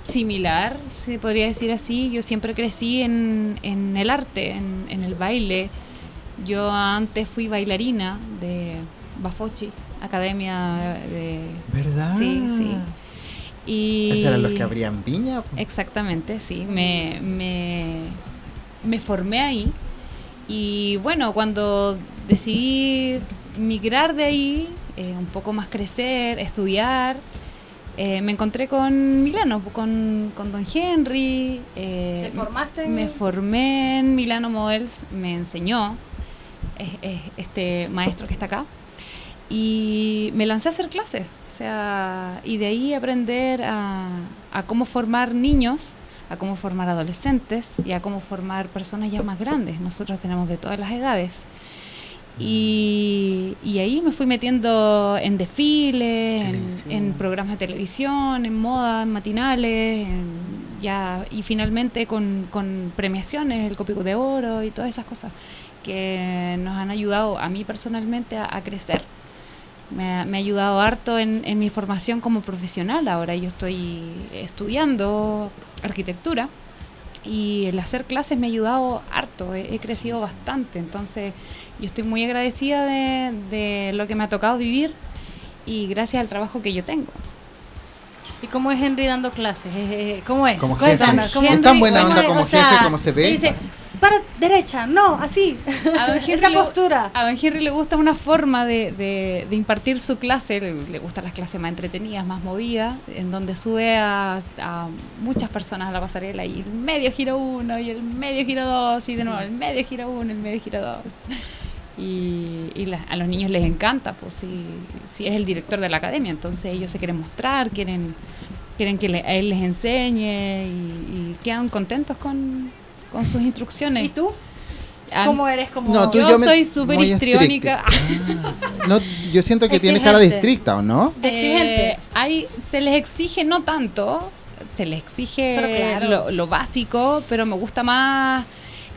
[SPEAKER 4] similar, se podría decir así. Yo siempre crecí en, en el arte, en, el baile. Yo antes fui bailarina de Bafochi, Academia de...
[SPEAKER 2] ¿Verdad?
[SPEAKER 4] Sí, sí.
[SPEAKER 2] Y ¿Esos eran los que abrían piña?
[SPEAKER 4] Exactamente, sí. Me, me, me formé ahí. Y bueno, cuando decidí migrar de ahí, eh, un poco más crecer, estudiar. Eh, me encontré con Milano, con, con Don Henry.
[SPEAKER 1] Eh, ¿Te formaste?
[SPEAKER 4] Me formé en Milano Models, me enseñó este maestro que está acá. Y me lancé a hacer clases, o sea, y de ahí aprender a, a cómo formar niños, a cómo formar adolescentes y a cómo formar personas ya más grandes. Nosotros tenemos de todas las edades. Y, ahí me fui metiendo en desfiles, en, programas de televisión, en moda, en matinales, ya, y finalmente con, premiaciones, el Copico de Oro y todas esas cosas que nos han ayudado a mí personalmente a, crecer. Me ha, ayudado harto en, mi formación como profesional. Ahora yo estoy estudiando arquitectura y el hacer clases me ha ayudado harto, he crecido bastante. Entonces yo estoy muy agradecida de, lo que me ha tocado vivir y gracias al trabajo que yo tengo.
[SPEAKER 1] ¿Y cómo es Henry dando clases? ¿Cómo es?
[SPEAKER 2] Como jefe. ¿Es tan buena onda como jefe, como se ve?
[SPEAKER 1] Dice, para derecha, no, así. A don Esa postura.
[SPEAKER 4] A don Henry le gusta una forma de, impartir su clase, le, gustan las clases más entretenidas, más movidas, en donde sube a, muchas personas a la pasarela y el medio giro uno, y el medio giro dos, y de nuevo el medio giro uno, el medio giro dos y, a los niños les encanta, pues si, si es el director de la academia, entonces ellos se quieren mostrar, quieren, quieren que a él les enseñe y, quedan contentos con, sus instrucciones.
[SPEAKER 1] ¿Y tú? ¿Cómo eres? Como...
[SPEAKER 4] yo, soy súper histriónica.
[SPEAKER 2] no, yo siento que tienes cara de estricta, ¿o no?
[SPEAKER 1] De exigente.
[SPEAKER 4] Eh, hay, se les exige no tanto, se les exige lo, básico, pero me gusta más...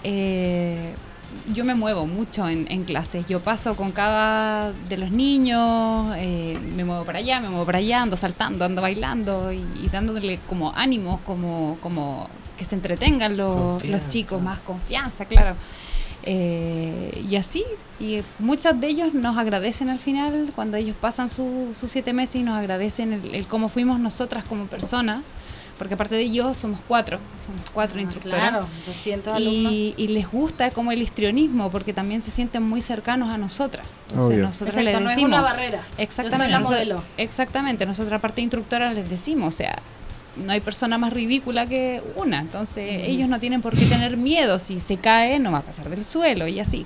[SPEAKER 4] Eh, yo me muevo mucho en, clases. Yo paso con cada de los niños, eh, me muevo para allá, me muevo para allá, ando saltando, ando bailando y, dándole como ánimos, como, como que se entretengan los, chicos, más confianza, claro. Eh, y así, y muchos de ellos nos agradecen al final cuando ellos pasan sus siete meses y nos agradecen el cómo fuimos nosotras como personas porque aparte de yo somos cuatro, somos cuatro ah, instructoras.
[SPEAKER 1] Claro, 200
[SPEAKER 4] alumnos. Y, les gusta como el histrionismo, porque también se sienten muy cercanos a nosotras. Entonces nosotros les decimos. No es
[SPEAKER 1] una barrera.
[SPEAKER 4] Exactamente.
[SPEAKER 1] Yo soy la
[SPEAKER 4] exactamente. Nosotros, aparte de instructora, les decimos, o sea, no hay persona más ridícula que una. Entonces, ellos no tienen por qué tener miedo. Si se cae, no va a pasar del suelo y así.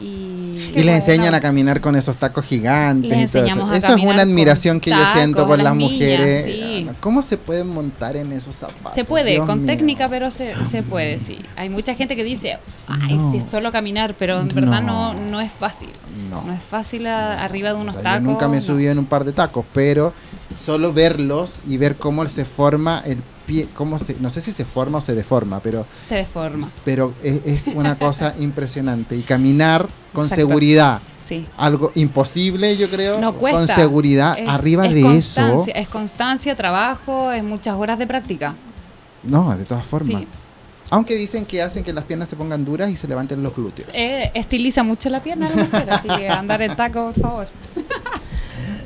[SPEAKER 4] Y,
[SPEAKER 2] Y les enseñan a caminar con esos tacos gigantes.
[SPEAKER 4] Les
[SPEAKER 2] y todo eso.
[SPEAKER 4] a
[SPEAKER 2] Eso es una admiración que yo siento por
[SPEAKER 4] las
[SPEAKER 2] las
[SPEAKER 4] niñas,
[SPEAKER 2] mujeres.
[SPEAKER 4] sí.
[SPEAKER 2] ¿Cómo se pueden montar en esos zapatos?
[SPEAKER 4] Se puede,
[SPEAKER 2] Dios
[SPEAKER 4] con
[SPEAKER 2] mío.
[SPEAKER 4] técnica, pero se, se puede, sí. Hay mucha gente que dice, ay,
[SPEAKER 2] No.
[SPEAKER 4] si es solo caminar, pero en verdad
[SPEAKER 2] No.
[SPEAKER 4] no, no es fácil.
[SPEAKER 2] No.
[SPEAKER 4] No, es fácil a- arriba de
[SPEAKER 2] O
[SPEAKER 4] unos
[SPEAKER 2] sea,
[SPEAKER 4] tacos.
[SPEAKER 2] yo nunca me he
[SPEAKER 4] no.
[SPEAKER 2] subido en un par de tacos, pero solo verlos y ver cómo se forma el pie, cómo se, no sé si se forma o se deforma, pero,
[SPEAKER 4] Se deforma,
[SPEAKER 2] pero es, es una cosa impresionante. Y caminar con
[SPEAKER 4] Exacto.
[SPEAKER 2] seguridad,
[SPEAKER 4] sí.
[SPEAKER 2] algo imposible yo creo,
[SPEAKER 4] No cuesta.
[SPEAKER 2] con seguridad,
[SPEAKER 4] Es-
[SPEAKER 2] arriba
[SPEAKER 4] es
[SPEAKER 2] de eso,
[SPEAKER 4] Es constancia, trabajo, es muchas horas de práctica.
[SPEAKER 2] no, de todas formas.
[SPEAKER 4] Sí.
[SPEAKER 2] Aunque dicen que hacen que las piernas se pongan duras y se levanten los glúteos.
[SPEAKER 4] Eh, estiliza mucho la pierna, la mujer, así que andar en taco, por favor.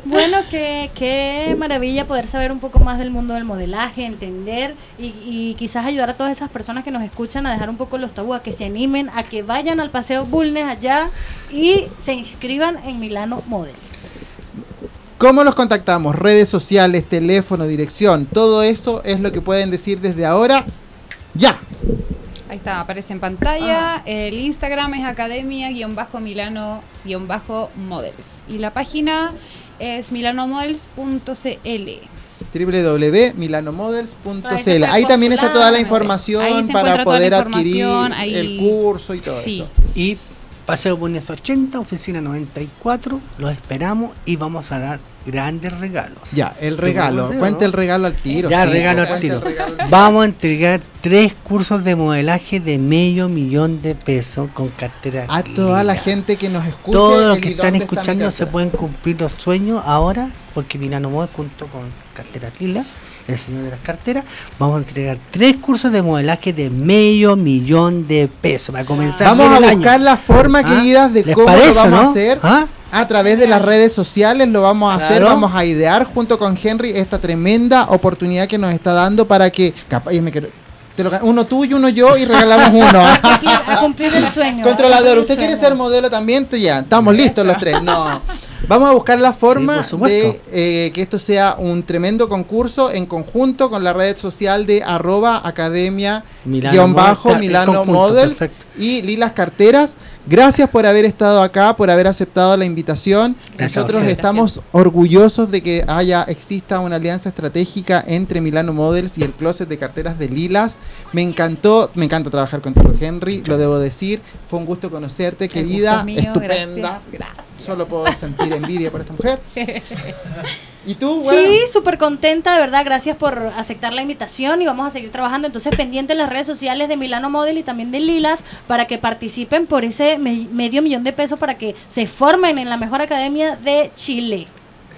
[SPEAKER 1] Bueno, qué, qué maravilla poder saber un poco más del mundo del modelaje, entender y, y quizás ayudar a todas esas personas que nos escuchan a dejar un poco los tabúes, a que se animen, a que vayan al Paseo Bulnes allá y se inscriban en Milano Models.
[SPEAKER 2] ¿Cómo los contactamos? Redes sociales, teléfono, dirección, todo eso es lo que pueden decir desde ahora. ¡Ya!
[SPEAKER 4] Ahí está, aparece en
[SPEAKER 2] Ah.
[SPEAKER 4] pantalla. El Instagram es academia-milano-models. Y la página es milanomodels.cl.
[SPEAKER 2] www.milanomodels.cl Ahí también está toda la información para poder adquirir el curso y todo
[SPEAKER 4] Sí.
[SPEAKER 2] eso.
[SPEAKER 3] Y Paseo Bulnes 80, oficina 94, los esperamos y vamos a dar grandes regalos.
[SPEAKER 2] Ya, el regalo. Cuenta el regalo al tiro.
[SPEAKER 3] Ya,
[SPEAKER 2] sí,
[SPEAKER 3] regalo al tiro.
[SPEAKER 2] regalo al.
[SPEAKER 3] Vamos a entregar tres cursos de modelaje de medio millón de pesos con cartera.
[SPEAKER 2] A toda la gente que nos escuche.
[SPEAKER 3] Todos los que están
[SPEAKER 2] está
[SPEAKER 3] escuchando se pueden cumplir los sueños ahora, porque Milano Model junto con Cartera Lila, el señor de las carteras, vamos a entregar tres cursos de modelaje de medio millón de pesos para comenzar.
[SPEAKER 2] Vamos a buscar la forma,
[SPEAKER 3] ¿Ah?
[SPEAKER 2] queridas, de
[SPEAKER 3] ¿Les
[SPEAKER 2] cómo
[SPEAKER 3] parece,
[SPEAKER 2] lo vamos
[SPEAKER 3] no?
[SPEAKER 2] a hacer.
[SPEAKER 3] ¿Ah?
[SPEAKER 2] A través de las redes sociales lo vamos a hacer, vamos a idear junto con Henry esta tremenda oportunidad que nos está dando para que, capaz, me quiero- uno tú y uno yo y regalamos uno.
[SPEAKER 1] A cumplir, a cumplir el sueño.
[SPEAKER 2] Controlador, ¿usted quiere ser modelo también? Ya, estamos listos los tres. No. Vamos a buscar la forma de eh, que esto sea un tremendo concurso en conjunto con la red social de arroba academia
[SPEAKER 3] Milano
[SPEAKER 2] guion bajo
[SPEAKER 3] Models,
[SPEAKER 2] Milano
[SPEAKER 3] conjunto,
[SPEAKER 2] Models
[SPEAKER 3] perfecto.
[SPEAKER 2] y Lilas Carteras. Gracias por haber estado acá, por haber aceptado la invitación.
[SPEAKER 3] Gracias a
[SPEAKER 2] Nosotros estamos orgullosos de que haya exista una alianza estratégica entre Milano Models y el closet de carteras de Lilas. Me encantó, me encanta trabajar contigo, Henry, lo debo decir. Fue un gusto conocerte, querida,
[SPEAKER 4] gusto es mío,
[SPEAKER 2] estupenda.
[SPEAKER 4] Gracias, gracias.
[SPEAKER 2] Solo puedo sentir envidia por esta mujer. ¿Y tú? Bueno,
[SPEAKER 1] Sí, súper contenta, de verdad. Gracias por aceptar la invitación y vamos a seguir trabajando. Entonces, pendiente en las redes sociales de Milano Model y también de Lilas para que participen por ese me- medio millón de pesos para que se formen en la mejor academia de Chile.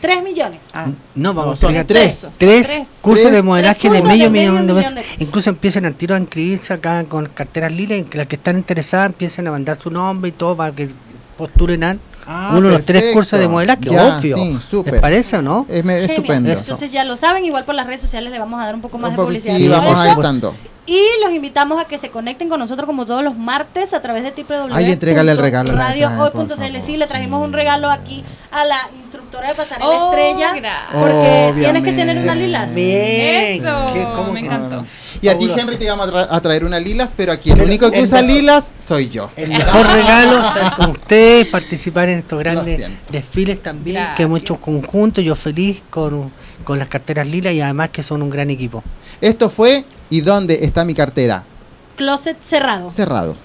[SPEAKER 1] Tres millones.
[SPEAKER 2] Ah,
[SPEAKER 3] No, vamos
[SPEAKER 2] No,
[SPEAKER 3] a
[SPEAKER 2] son
[SPEAKER 3] entregar
[SPEAKER 2] tres.
[SPEAKER 3] Tres,
[SPEAKER 4] Tres.
[SPEAKER 3] cursos
[SPEAKER 2] Tres-
[SPEAKER 3] de modelaje de medio
[SPEAKER 1] de medio
[SPEAKER 3] millón de
[SPEAKER 1] millón
[SPEAKER 3] pesos.
[SPEAKER 1] de pesos.
[SPEAKER 3] Incluso empiecen al tiro a inscribirse acá con carteras lila y que las que están interesadas empiecen a mandar su nombre y todo para que postulen a
[SPEAKER 2] Ah,
[SPEAKER 3] uno de los tres cursos de modelaje,
[SPEAKER 2] Ya,
[SPEAKER 3] obvio.
[SPEAKER 2] sí, súper.
[SPEAKER 3] ¿Les parece o no?
[SPEAKER 2] es,
[SPEAKER 1] Genial.
[SPEAKER 2] estupendo.
[SPEAKER 1] Entonces ya lo saben, igual por las redes sociales le vamos a dar un poco más
[SPEAKER 2] Un
[SPEAKER 1] de publicidad.
[SPEAKER 2] sí,
[SPEAKER 1] a
[SPEAKER 2] vamos estando.
[SPEAKER 1] Y los invitamos a que se conecten con nosotros como todos los martes a través de www.
[SPEAKER 2] Ay, entrégale el regalo favor,
[SPEAKER 1] Sí, le trajimos
[SPEAKER 2] sí.
[SPEAKER 1] un regalo aquí a la instructora de pasarela
[SPEAKER 4] Oh,
[SPEAKER 1] estrella.
[SPEAKER 4] gracias.
[SPEAKER 1] Porque tienes que tener
[SPEAKER 2] Obviamente.
[SPEAKER 1] una lilas.
[SPEAKER 3] Bien.
[SPEAKER 4] Eso,
[SPEAKER 3] ¿Qué- cómo
[SPEAKER 4] me
[SPEAKER 3] que-
[SPEAKER 4] encantó.
[SPEAKER 2] Y a ti. Henry, te íbamos a, tra- a traer una lilas, pero aquí el
[SPEAKER 3] El-
[SPEAKER 2] único que
[SPEAKER 3] el
[SPEAKER 2] usa
[SPEAKER 3] mejor.
[SPEAKER 2] lilas soy yo.
[SPEAKER 3] El mejor regalo estar con ustedes, participar en estos grandes desfiles también que hemos hecho
[SPEAKER 4] Gracias.
[SPEAKER 3] conjuntos. Yo feliz con, con las carteras lila y además que son un gran equipo.
[SPEAKER 2] Esto fue ¿Y dónde está mi cartera?
[SPEAKER 1] Closet cerrado.
[SPEAKER 2] Cerrado.